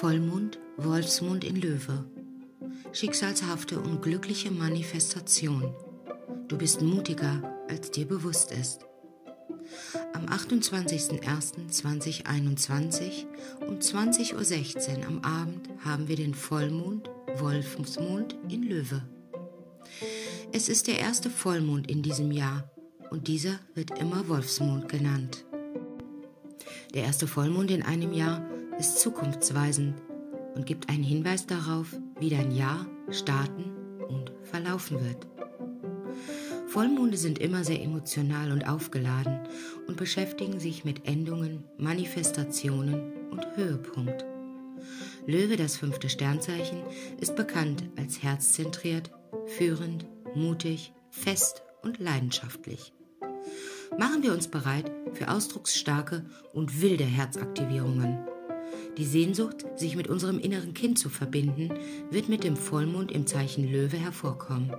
Vollmond, Wolfsmond in Löwe. Schicksalshafte und glückliche Manifestation. Du bist mutiger, als dir bewusst ist. Am 28.01.2021 um 20.16 Uhr am Abend haben wir den Vollmond, Wolfsmond in Löwe. Es ist der erste Vollmond in diesem Jahr und dieser wird immer Wolfsmond genannt. Der erste Vollmond in einem Jahr ist zukunftsweisend und gibt einen Hinweis darauf, wie dein Jahr starten und verlaufen wird. Vollmonde sind immer sehr emotional und aufgeladen und beschäftigen sich mit Endungen, Manifestationen und Höhepunkt. Löwe, das fünfte Sternzeichen, ist bekannt als herzzentriert, führend, mutig, fest und leidenschaftlich. Machen wir uns bereit für ausdrucksstarke und wilde Herzaktivierungen. Die Sehnsucht, sich mit unserem inneren Kind zu verbinden, wird mit dem Vollmond im Zeichen Löwe hervorkommen.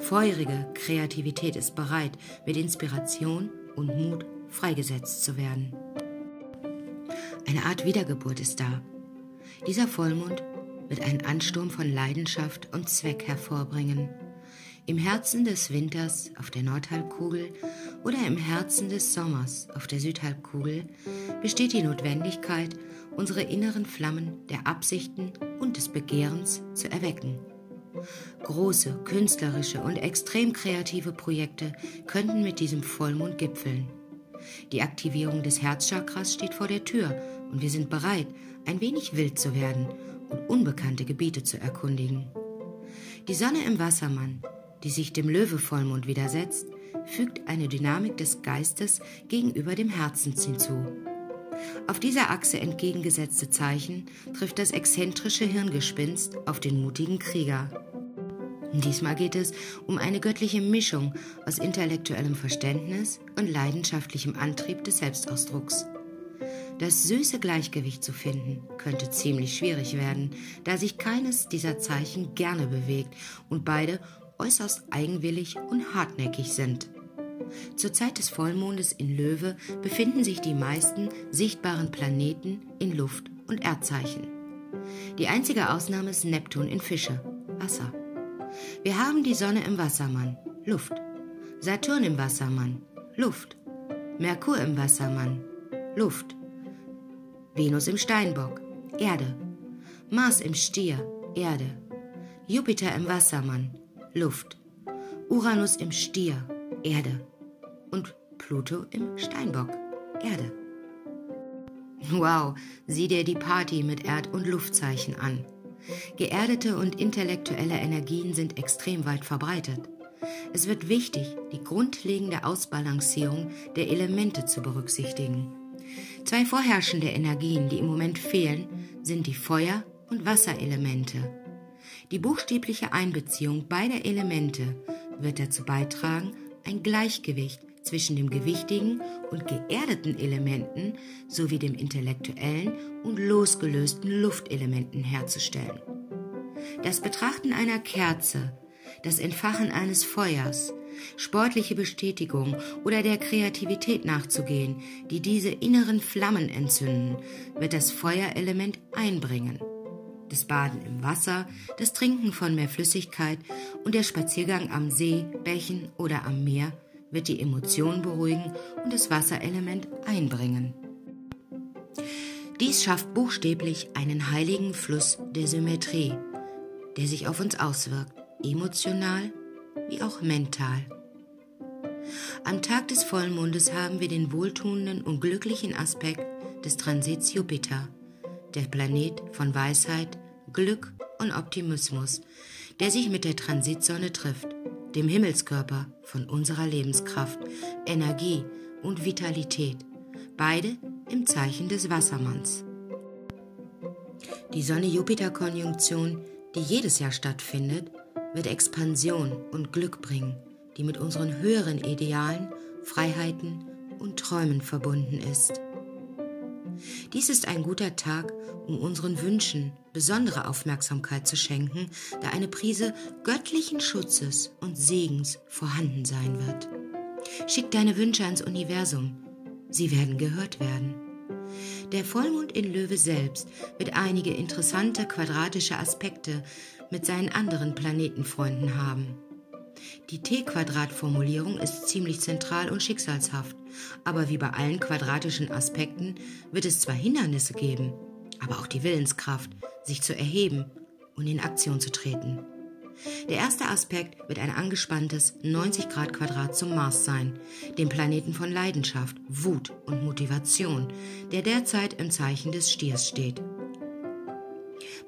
Feurige Kreativität ist bereit, mit Inspiration und Mut freigesetzt zu werden. Eine Art Wiedergeburt ist da. Dieser Vollmond wird einen Ansturm von Leidenschaft und Zweck hervorbringen. Im Herzen des Winters auf der Nordhalbkugel oder im Herzen des Sommers auf der Südhalbkugel besteht die Notwendigkeit, unsere inneren Flammen der Absichten und des Begehrens zu erwecken. Große, künstlerische und extrem kreative Projekte könnten mit diesem Vollmond gipfeln. Die Aktivierung des Herzchakras steht vor der Tür und wir sind bereit, ein wenig wild zu werden und unbekannte Gebiete zu erkundigen. Die Sonne im Wassermann die sich dem Löwe-Vollmond widersetzt, fügt eine Dynamik des Geistes gegenüber dem Herzens hinzu. Auf dieser Achse entgegengesetzte Zeichen trifft das exzentrische Hirngespinst auf den mutigen Krieger. Diesmal geht es um eine göttliche Mischung aus intellektuellem Verständnis und leidenschaftlichem Antrieb des Selbstausdrucks. Das süße Gleichgewicht zu finden könnte ziemlich schwierig werden, da sich keines dieser Zeichen gerne bewegt und beide äußerst eigenwillig und hartnäckig sind. Zur Zeit des Vollmondes in Löwe befinden sich die meisten sichtbaren Planeten in Luft- und Erdzeichen. Die einzige Ausnahme ist Neptun in Fische, Wasser. Wir haben die Sonne im Wassermann, Luft. Saturn im Wassermann, Luft. Merkur im Wassermann, Luft. Venus im Steinbock, Erde. Mars im Stier, Erde. Jupiter im Wassermann, Luft, Uranus im Stier, Erde und Pluto im Steinbock, Erde. Wow, sieh dir die Party mit Erd- und Luftzeichen an. Geerdete und intellektuelle Energien sind extrem weit verbreitet. Es wird wichtig, die grundlegende Ausbalancierung der Elemente zu berücksichtigen. Zwei vorherrschende Energien, die im Moment fehlen, sind die Feuer- und Wasserelemente. Die buchstäbliche Einbeziehung beider Elemente wird dazu beitragen, ein Gleichgewicht zwischen dem gewichtigen und geerdeten Elementen sowie dem intellektuellen und losgelösten Luftelementen herzustellen. Das Betrachten einer Kerze, das Entfachen eines Feuers, sportliche Bestätigung oder der Kreativität nachzugehen, die diese inneren Flammen entzünden, wird das Feuerelement einbringen das Baden im Wasser, das Trinken von mehr Flüssigkeit und der Spaziergang am See, Bächen oder am Meer wird die Emotionen beruhigen und das Wasserelement einbringen. Dies schafft buchstäblich einen heiligen Fluss der Symmetrie, der sich auf uns auswirkt, emotional wie auch mental. Am Tag des Vollmondes haben wir den wohltuenden und glücklichen Aspekt des Transits Jupiter der Planet von Weisheit, Glück und Optimismus, der sich mit der Transitsonne trifft, dem Himmelskörper von unserer Lebenskraft, Energie und Vitalität, beide im Zeichen des Wassermanns. Die Sonne-Jupiter-Konjunktion, die jedes Jahr stattfindet, wird Expansion und Glück bringen, die mit unseren höheren Idealen, Freiheiten und Träumen verbunden ist. Dies ist ein guter Tag, um unseren Wünschen besondere Aufmerksamkeit zu schenken, da eine Prise göttlichen Schutzes und Segens vorhanden sein wird. Schick deine Wünsche ans Universum. Sie werden gehört werden. Der Vollmond in Löwe selbst wird einige interessante quadratische Aspekte mit seinen anderen Planetenfreunden haben. Die T-Quadrat-Formulierung ist ziemlich zentral und schicksalshaft, aber wie bei allen quadratischen Aspekten wird es zwar Hindernisse geben, aber auch die Willenskraft, sich zu erheben und in Aktion zu treten. Der erste Aspekt wird ein angespanntes 90 Grad Quadrat zum Mars sein, dem Planeten von Leidenschaft, Wut und Motivation, der derzeit im Zeichen des Stiers steht.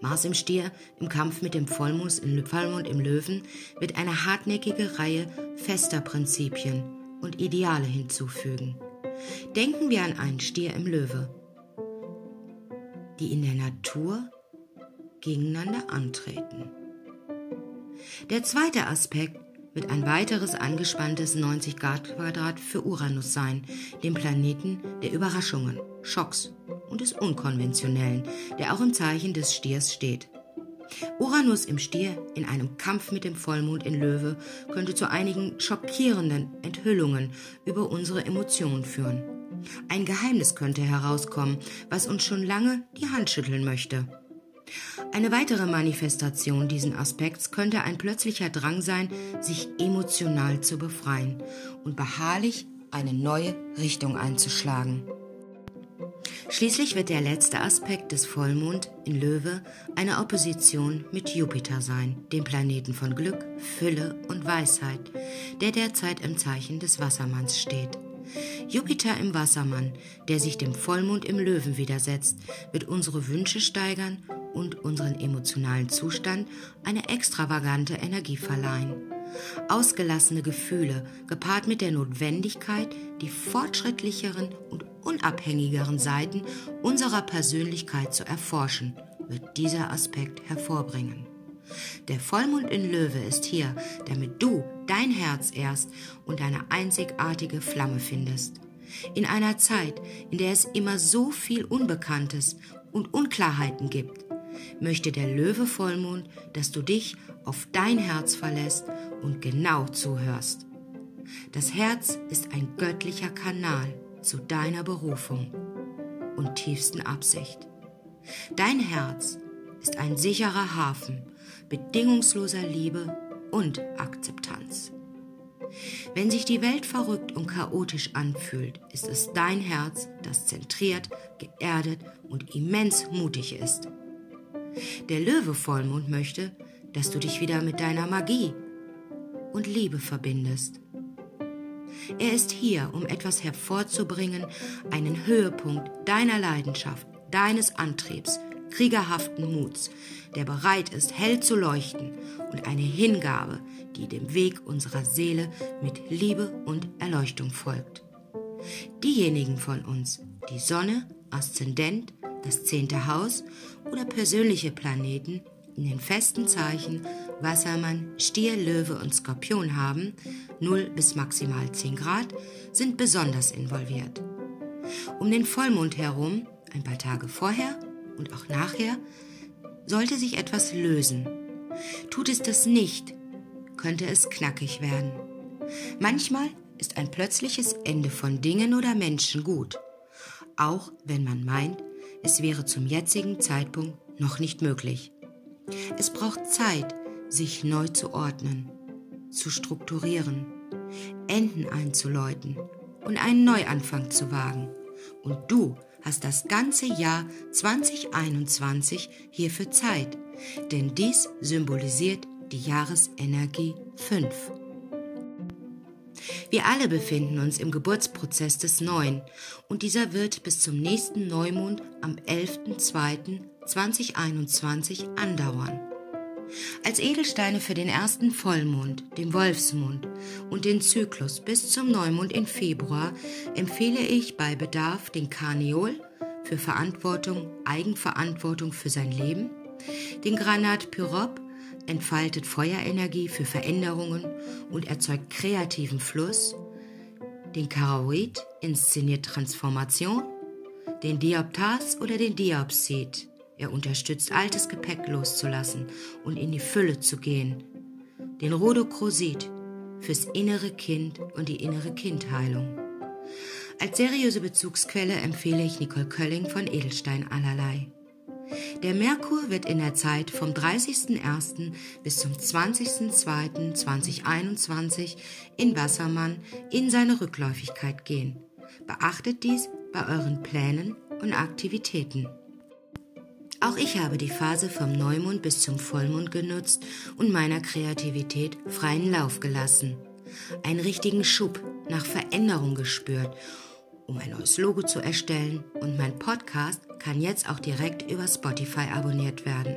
Mars im Stier im Kampf mit dem Vollmond im Löwen wird eine hartnäckige Reihe fester Prinzipien und Ideale hinzufügen. Denken wir an einen Stier im Löwe, die in der Natur gegeneinander antreten. Der zweite Aspekt wird ein weiteres angespanntes 90 Grad Quadrat für Uranus sein, dem Planeten der Überraschungen, Schocks und des Unkonventionellen, der auch im Zeichen des Stiers steht. Uranus im Stier in einem Kampf mit dem Vollmond in Löwe könnte zu einigen schockierenden Enthüllungen über unsere Emotionen führen. Ein Geheimnis könnte herauskommen, was uns schon lange die Hand schütteln möchte. Eine weitere Manifestation diesen Aspekts könnte ein plötzlicher Drang sein, sich emotional zu befreien und beharrlich eine neue Richtung einzuschlagen. Schließlich wird der letzte Aspekt des Vollmond in Löwe eine Opposition mit Jupiter sein, dem Planeten von Glück, Fülle und Weisheit, der derzeit im Zeichen des Wassermanns steht. Jupiter im Wassermann, der sich dem Vollmond im Löwen widersetzt, wird unsere Wünsche steigern und unseren emotionalen Zustand eine extravagante Energie verleihen. Ausgelassene Gefühle, gepaart mit der Notwendigkeit, die fortschrittlicheren und unabhängigeren Seiten unserer Persönlichkeit zu erforschen, wird dieser Aspekt hervorbringen. Der Vollmond in Löwe ist hier, damit du dein Herz erst und deine einzigartige Flamme findest. In einer Zeit, in der es immer so viel Unbekanntes und Unklarheiten gibt, möchte der Löwe Vollmond, dass du dich auf dein Herz verlässt und genau zuhörst. Das Herz ist ein göttlicher Kanal zu deiner Berufung und tiefsten Absicht. Dein Herz ist ein sicherer Hafen bedingungsloser Liebe und Akzeptanz. Wenn sich die Welt verrückt und chaotisch anfühlt, ist es dein Herz, das zentriert, geerdet und immens mutig ist. Der Löwe-Vollmond möchte, dass du dich wieder mit deiner Magie und Liebe verbindest. Er ist hier, um etwas hervorzubringen, einen Höhepunkt deiner Leidenschaft, deines Antriebs, kriegerhaften Muts, der bereit ist, hell zu leuchten und eine Hingabe, die dem Weg unserer Seele mit Liebe und Erleuchtung folgt. Diejenigen von uns, die Sonne, Aszendent, das zehnte Haus oder persönliche Planeten in den festen Zeichen Wassermann, Stier, Löwe und Skorpion haben, 0 bis maximal 10 Grad, sind besonders involviert. Um den Vollmond herum, ein paar Tage vorher und auch nachher, sollte sich etwas lösen. Tut es das nicht, könnte es knackig werden. Manchmal ist ein plötzliches Ende von Dingen oder Menschen gut, auch wenn man meint, es wäre zum jetzigen Zeitpunkt noch nicht möglich. Es braucht Zeit, sich neu zu ordnen, zu strukturieren, Enden einzuläuten und einen Neuanfang zu wagen. Und du hast das ganze Jahr 2021 hierfür Zeit, denn dies symbolisiert die Jahresenergie 5. Wir alle befinden uns im Geburtsprozess des Neuen und dieser wird bis zum nächsten Neumond am 11.02.2021 andauern. Als Edelsteine für den ersten Vollmond, dem Wolfsmond und den Zyklus bis zum Neumond im Februar empfehle ich bei Bedarf den Karneol für Verantwortung, Eigenverantwortung für sein Leben, den Granat Pyrop entfaltet Feuerenergie für Veränderungen und erzeugt kreativen Fluss. Den Karaoid inszeniert Transformation. Den Dioptas oder den Diopsid. Er unterstützt altes Gepäck loszulassen und in die Fülle zu gehen. Den Rhodocrosid fürs innere Kind und die innere Kindheilung. Als seriöse Bezugsquelle empfehle ich Nicole Kölling von Edelstein allerlei. Der Merkur wird in der Zeit vom 30.01. bis zum 20.02.2021 in Wassermann in seine Rückläufigkeit gehen. Beachtet dies bei euren Plänen und Aktivitäten. Auch ich habe die Phase vom Neumond bis zum Vollmond genutzt und meiner Kreativität freien Lauf gelassen. Einen richtigen Schub nach Veränderung gespürt, um ein neues Logo zu erstellen und mein Podcast kann jetzt auch direkt über Spotify abonniert werden.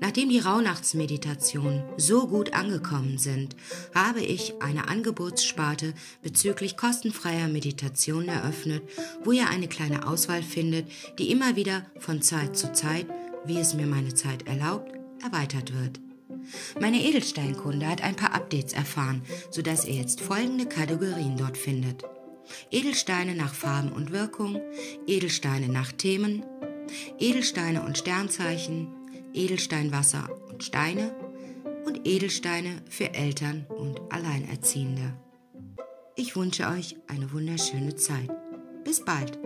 Nachdem die Rauhnachtsmeditationen so gut angekommen sind, habe ich eine Angebotssparte bezüglich kostenfreier Meditation eröffnet, wo ihr eine kleine Auswahl findet, die immer wieder von Zeit zu Zeit, wie es mir meine Zeit erlaubt, erweitert wird. Meine Edelsteinkunde hat ein paar Updates erfahren, sodass ihr jetzt folgende Kategorien dort findet. Edelsteine nach Farben und Wirkung, Edelsteine nach Themen, Edelsteine und Sternzeichen, Edelsteinwasser und Steine und Edelsteine für Eltern und Alleinerziehende. Ich wünsche euch eine wunderschöne Zeit. Bis bald.